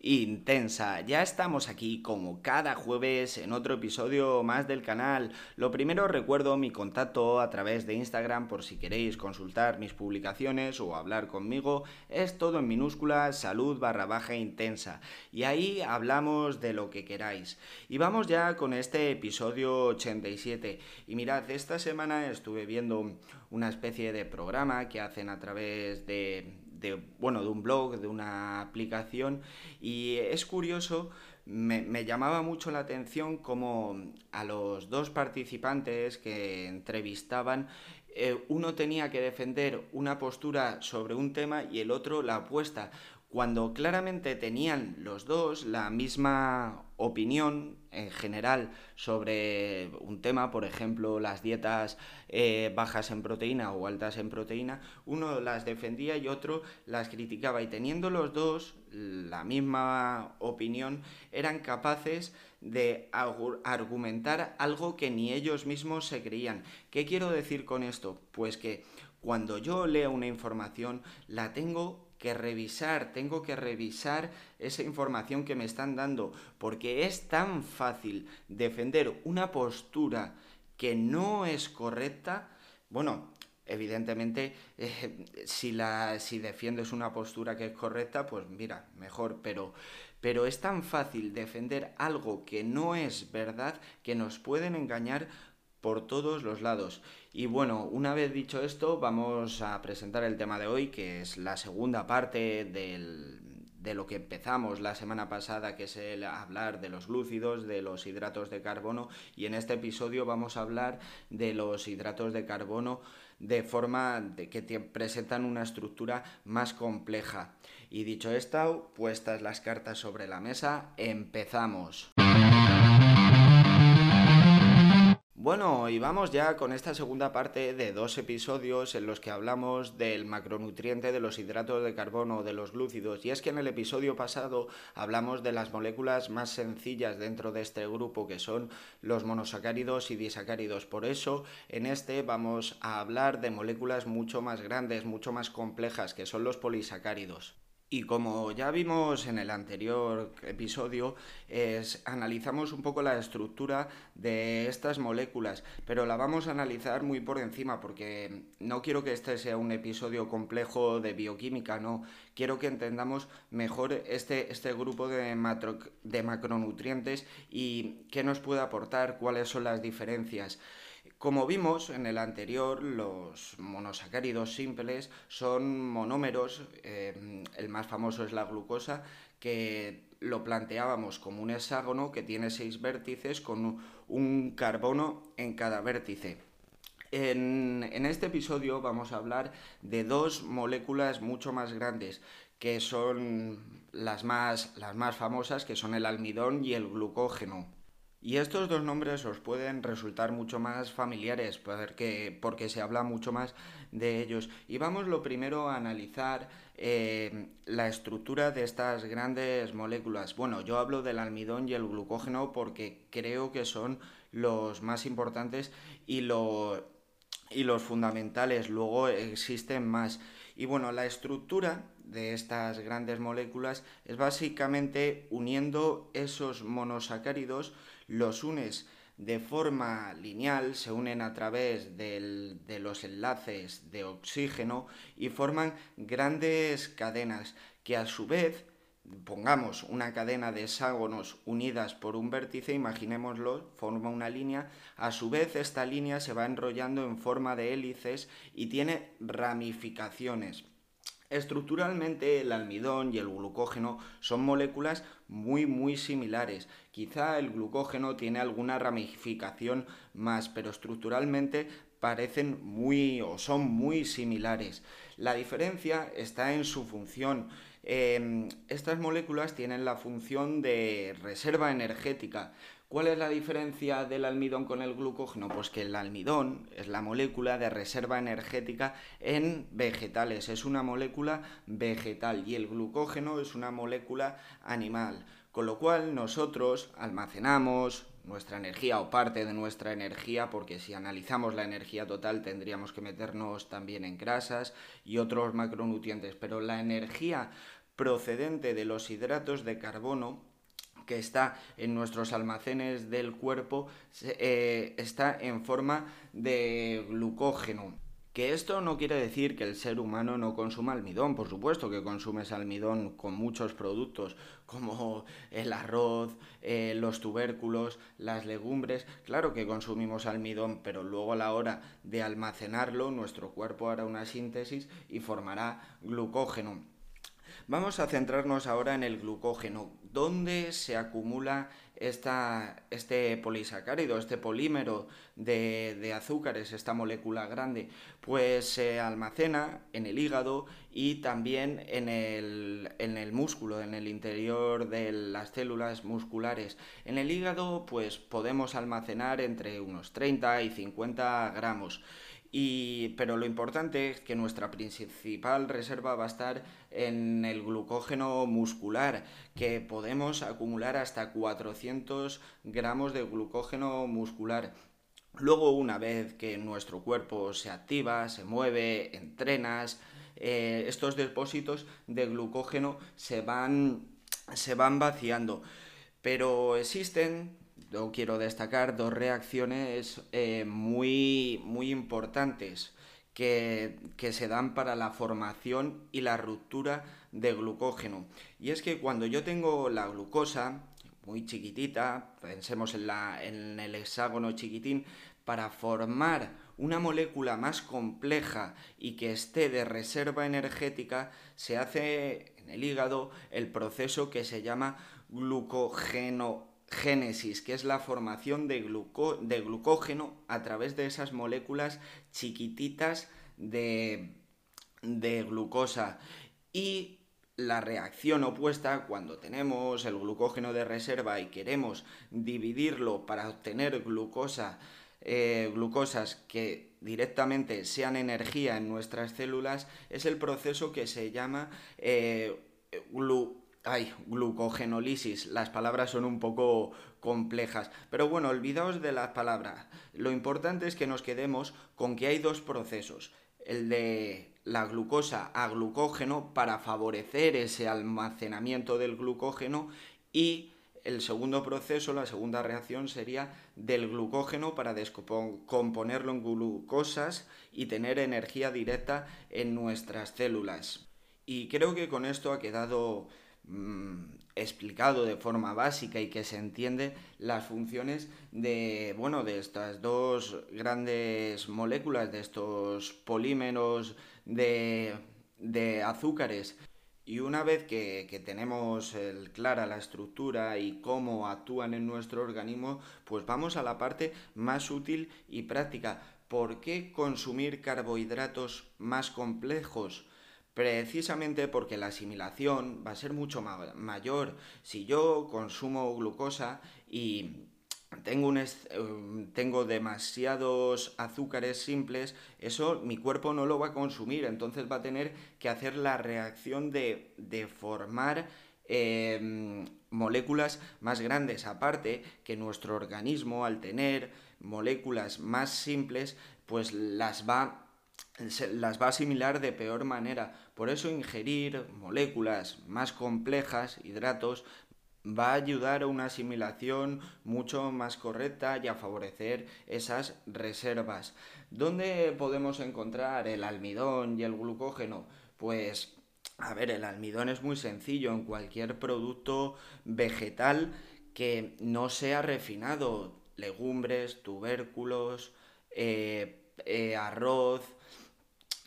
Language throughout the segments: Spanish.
intensa. Ya estamos aquí como cada jueves en otro episodio más del canal. Lo primero recuerdo mi contacto a través de Instagram por si queréis consultar mis publicaciones o hablar conmigo. Es todo en minúsculas salud barra baja intensa. Y ahí hablamos de lo que queráis. Y vamos ya con este episodio 87. Y mirad, esta semana estuve viendo una especie de programa que hacen a través de de, bueno, de un blog, de una aplicación, y es curioso, me, llamaba mucho la atención como a los dos participantes que entrevistaban, eh, uno tenía que defender una postura sobre un tema y el otro la opuesta cuando claramente tenían los dos la misma opinión en general sobre un tema, por ejemplo, las dietas eh, bajas en proteína o altas en proteína, uno las defendía y otro las criticaba y teniendo los dos la misma opinión, eran capaces de argumentar algo que ni ellos mismos se creían. ¿Qué quiero decir con esto? Pues que cuando yo leo una información la tengo que revisar, tengo que revisar esa información que me están dando, porque es tan fácil defender una postura que no es correcta, bueno, evidentemente, eh, si, la, si defiendes una postura que es correcta, pues mira, mejor, pero, pero es tan fácil defender algo que no es verdad que nos pueden engañar por todos los lados. Y bueno, una vez dicho esto, vamos a presentar el tema de hoy, que es la segunda parte de lo que empezamos la semana pasada, que es el hablar de los glúcidos, de los hidratos de carbono, y en este episodio vamos a hablar de los hidratos de carbono de forma de que presentan una estructura más compleja. Y dicho esto, puestas las cartas sobre la mesa, empezamos. Bueno, y vamos ya con esta segunda parte de dos episodios en los que hablamos del macronutriente de los hidratos de carbono, de los glúcidos. Y es que en el episodio pasado hablamos de las moléculas más sencillas dentro de este grupo, que son los monosacáridos y disacáridos. Por eso, en este vamos a hablar de moléculas mucho más grandes, mucho más complejas, que son los polisacáridos. Y como ya vimos en el anterior episodio, analizamos un poco la estructura de estas moléculas, pero la vamos a analizar muy por encima porque no quiero que este sea un episodio complejo de bioquímica, no. Quiero que entendamos mejor este, este grupo de, de macronutrientes y qué nos puede aportar, cuáles son las diferencias. Como vimos en el anterior, los monosacáridos simples son monómeros, eh, el más famoso es la glucosa, que lo planteábamos como un hexágono que tiene seis vértices con un carbono en cada vértice. En, este episodio vamos a hablar de dos moléculas mucho más grandes, que son las más, las más famosas, que son el almidón y el glucógeno. Y estos dos nombres os pueden resultar mucho más familiares porque, porque se habla mucho más de ellos. Y vamos lo primero a analizar eh, la estructura de estas grandes moléculas. Bueno, yo hablo del almidón y el glucógeno porque creo que son los más importantes y, lo, y los fundamentales. Luego existen más. Y bueno, la estructura de estas grandes moléculas es básicamente uniendo esos monosacáridos los unes de forma lineal, se unen a través de los enlaces de oxígeno y forman grandes cadenas que a su vez pongamos una cadena de hexágonos unidas por un vértice, imaginémoslo, forma una línea, a su vez esta línea se va enrollando en forma de hélices y tiene ramificaciones. Estructuralmente el almidón y el glucógeno son moléculas muy muy similares. Quizá el glucógeno tiene alguna ramificación más, pero estructuralmente parecen muy o son muy similares. La diferencia está en su función. Em, estas moléculas tienen la función de reserva energética. ¿Cuál es la diferencia del almidón con el glucógeno? Pues que el almidón es la molécula de reserva energética en vegetales, es una molécula vegetal y el glucógeno es una molécula animal. Con lo cual nosotros almacenamos nuestra energía o parte de nuestra energía, porque si analizamos la energía total tendríamos que meternos también en grasas y otros macronutrientes, pero la energía procedente de los hidratos de carbono que está en nuestros almacenes del cuerpo eh, está en forma de glucógeno. Que esto no quiere decir que el ser humano no consuma almidón, por supuesto que consumes almidón con muchos productos como el arroz, eh, los tubérculos, las legumbres, claro que consumimos almidón, pero luego a la hora de almacenarlo nuestro cuerpo hará una síntesis y formará glucógeno. Vamos a centrarnos ahora en el glucógeno. ¿Dónde se acumula este polisacárido, este polímero de, azúcares, esta molécula grande? Pues se almacena en el hígado y también en el, en el músculo, en el interior de las células musculares. En el hígado pues podemos almacenar entre unos 30 y 50 gramos pero lo importante es que nuestra principal reserva va a estar en el glucógeno muscular, que podemos acumular hasta 400 gramos de glucógeno muscular. Luego, una vez que nuestro cuerpo se activa, se mueve, entrenas, eh, estos depósitos de glucógeno se van, se van vaciando. Pero existen yo quiero destacar dos reacciones eh, muy, muy importantes que, se dan para la formación y la ruptura de glucógeno. Y es que cuando yo tengo la glucosa muy chiquitita, pensemos en, la, en el hexágono chiquitín, para formar una molécula más compleja y que esté de reserva energética, se hace en el hígado el proceso que se llama glucogeno génesis, que es la formación de, glucógeno a través de esas moléculas chiquititas de, glucosa. Y la reacción opuesta, cuando tenemos el glucógeno de reserva y queremos dividirlo para obtener glucosa, eh, glucosas que directamente sean energía en nuestras células, es el proceso que se llama eh, Ay, glucogenolisis. Las palabras son un poco complejas. Pero bueno, olvidaos de las palabras. Lo importante es que nos quedemos con que hay dos procesos. El de la glucosa a glucógeno para favorecer ese almacenamiento del glucógeno y el segundo proceso, la segunda reacción sería del glucógeno para descomponerlo en glucosas y tener energía directa en nuestras células. Y creo que con esto ha quedado Mm, explicado de forma básica y que se entiende las funciones de bueno de estas dos grandes moléculas de estos polímeros de, azúcares y una vez que, tenemos clara la estructura y cómo actúan en nuestro organismo, pues vamos a la parte más útil y práctica. ¿Por qué consumir carbohidratos más complejos? Precisamente porque la asimilación va a ser mucho mayor. Si yo consumo glucosa y tengo, un em, tengo demasiados azúcares simples, eso mi cuerpo no lo va a consumir, entonces va a tener que hacer la reacción de, formar em, moléculas más grandes. Aparte que nuestro organismo al tener moléculas más simples, pues las va las va a asimilar de peor manera. Por eso ingerir moléculas más complejas, hidratos, va a ayudar a una asimilación mucho más correcta y a favorecer esas reservas. ¿Dónde podemos encontrar el almidón y el glucógeno? Pues, a ver, el almidón es muy sencillo en cualquier producto vegetal que no sea refinado, legumbres, tubérculos, eh, eh, arroz,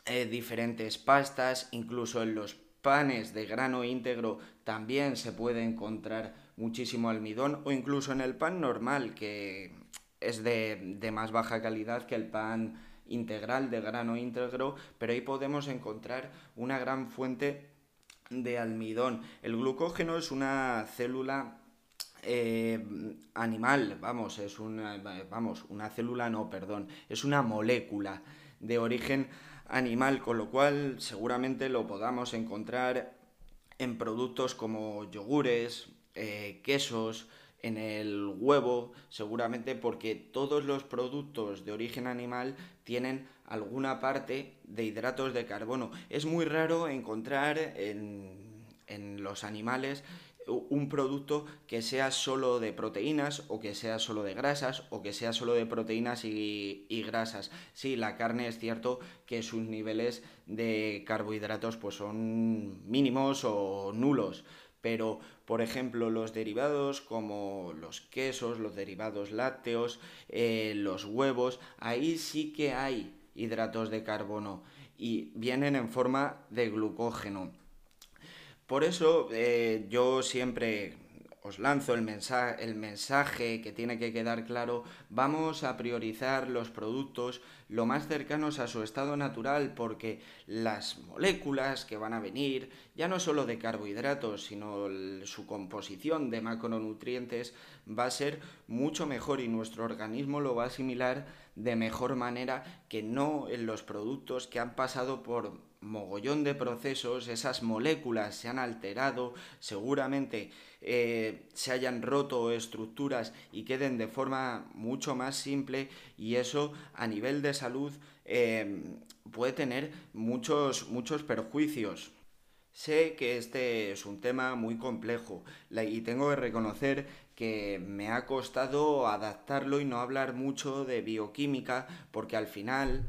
eh, diferentes pastas, incluso en los panes de grano íntegro también se puede encontrar muchísimo almidón o incluso en el pan normal que es de, de más baja calidad que el pan integral de grano íntegro, pero ahí podemos encontrar una gran fuente de almidón. El glucógeno es una célula eh, animal, vamos, es una, vamos, una célula no, perdón, es una molécula de origen animal, con lo cual seguramente lo podamos encontrar en productos como yogures, eh, quesos, en el huevo, seguramente porque todos los productos de origen animal tienen alguna parte de hidratos de carbono. Es muy raro encontrar en, en los animales un producto que sea solo de proteínas o que sea solo de grasas o que sea solo de proteínas y, grasas. Sí, la carne es cierto que sus niveles de carbohidratos pues son mínimos o nulos, pero por ejemplo los derivados como los quesos, los derivados lácteos, eh, los huevos, ahí sí que hay hidratos de carbono y vienen en forma de glucógeno. Por eso eh, yo siempre os lanzo el mensaje, el mensaje que tiene que quedar claro, vamos a priorizar los productos lo más cercanos a su estado natural porque las moléculas que van a venir, ya no solo de carbohidratos, sino su composición de macronutrientes va a ser mucho mejor y nuestro organismo lo va a asimilar de mejor manera que no en los productos que han pasado por mogollón de procesos, esas moléculas se han alterado, seguramente eh, se hayan roto estructuras y queden de forma mucho más simple y eso a nivel de salud eh, puede tener muchos, muchos perjuicios. Sé que este es un tema muy complejo y tengo que reconocer que me ha costado adaptarlo y no hablar mucho de bioquímica porque al final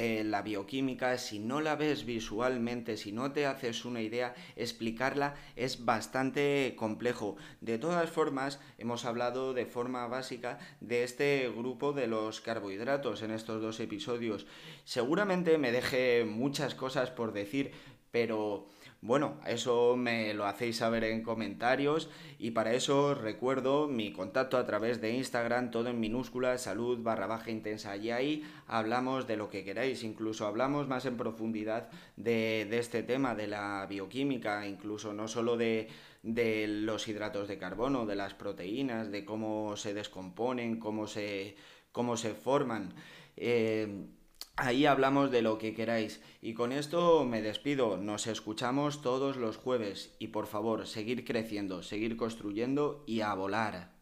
eh, la bioquímica, si no la ves visualmente, si no te haces una idea, explicarla es bastante complejo. De todas formas, hemos hablado de forma básica de este grupo de los carbohidratos en estos dos episodios. Seguramente me deje muchas cosas por decir, pero bueno, eso me lo hacéis saber en comentarios y para eso recuerdo mi contacto a través de Instagram, todo en minúsculas, salud barra baja intensa y ahí hablamos de lo que queráis, incluso hablamos más en profundidad de, este tema, de la bioquímica, incluso no solo de, los hidratos de carbono, de las proteínas, de cómo se descomponen, cómo se, cómo se forman. Eh, Ahí hablamos de lo que queráis. Y con esto me despido. Nos escuchamos todos los jueves. Y por favor, seguir creciendo, seguir construyendo y a volar.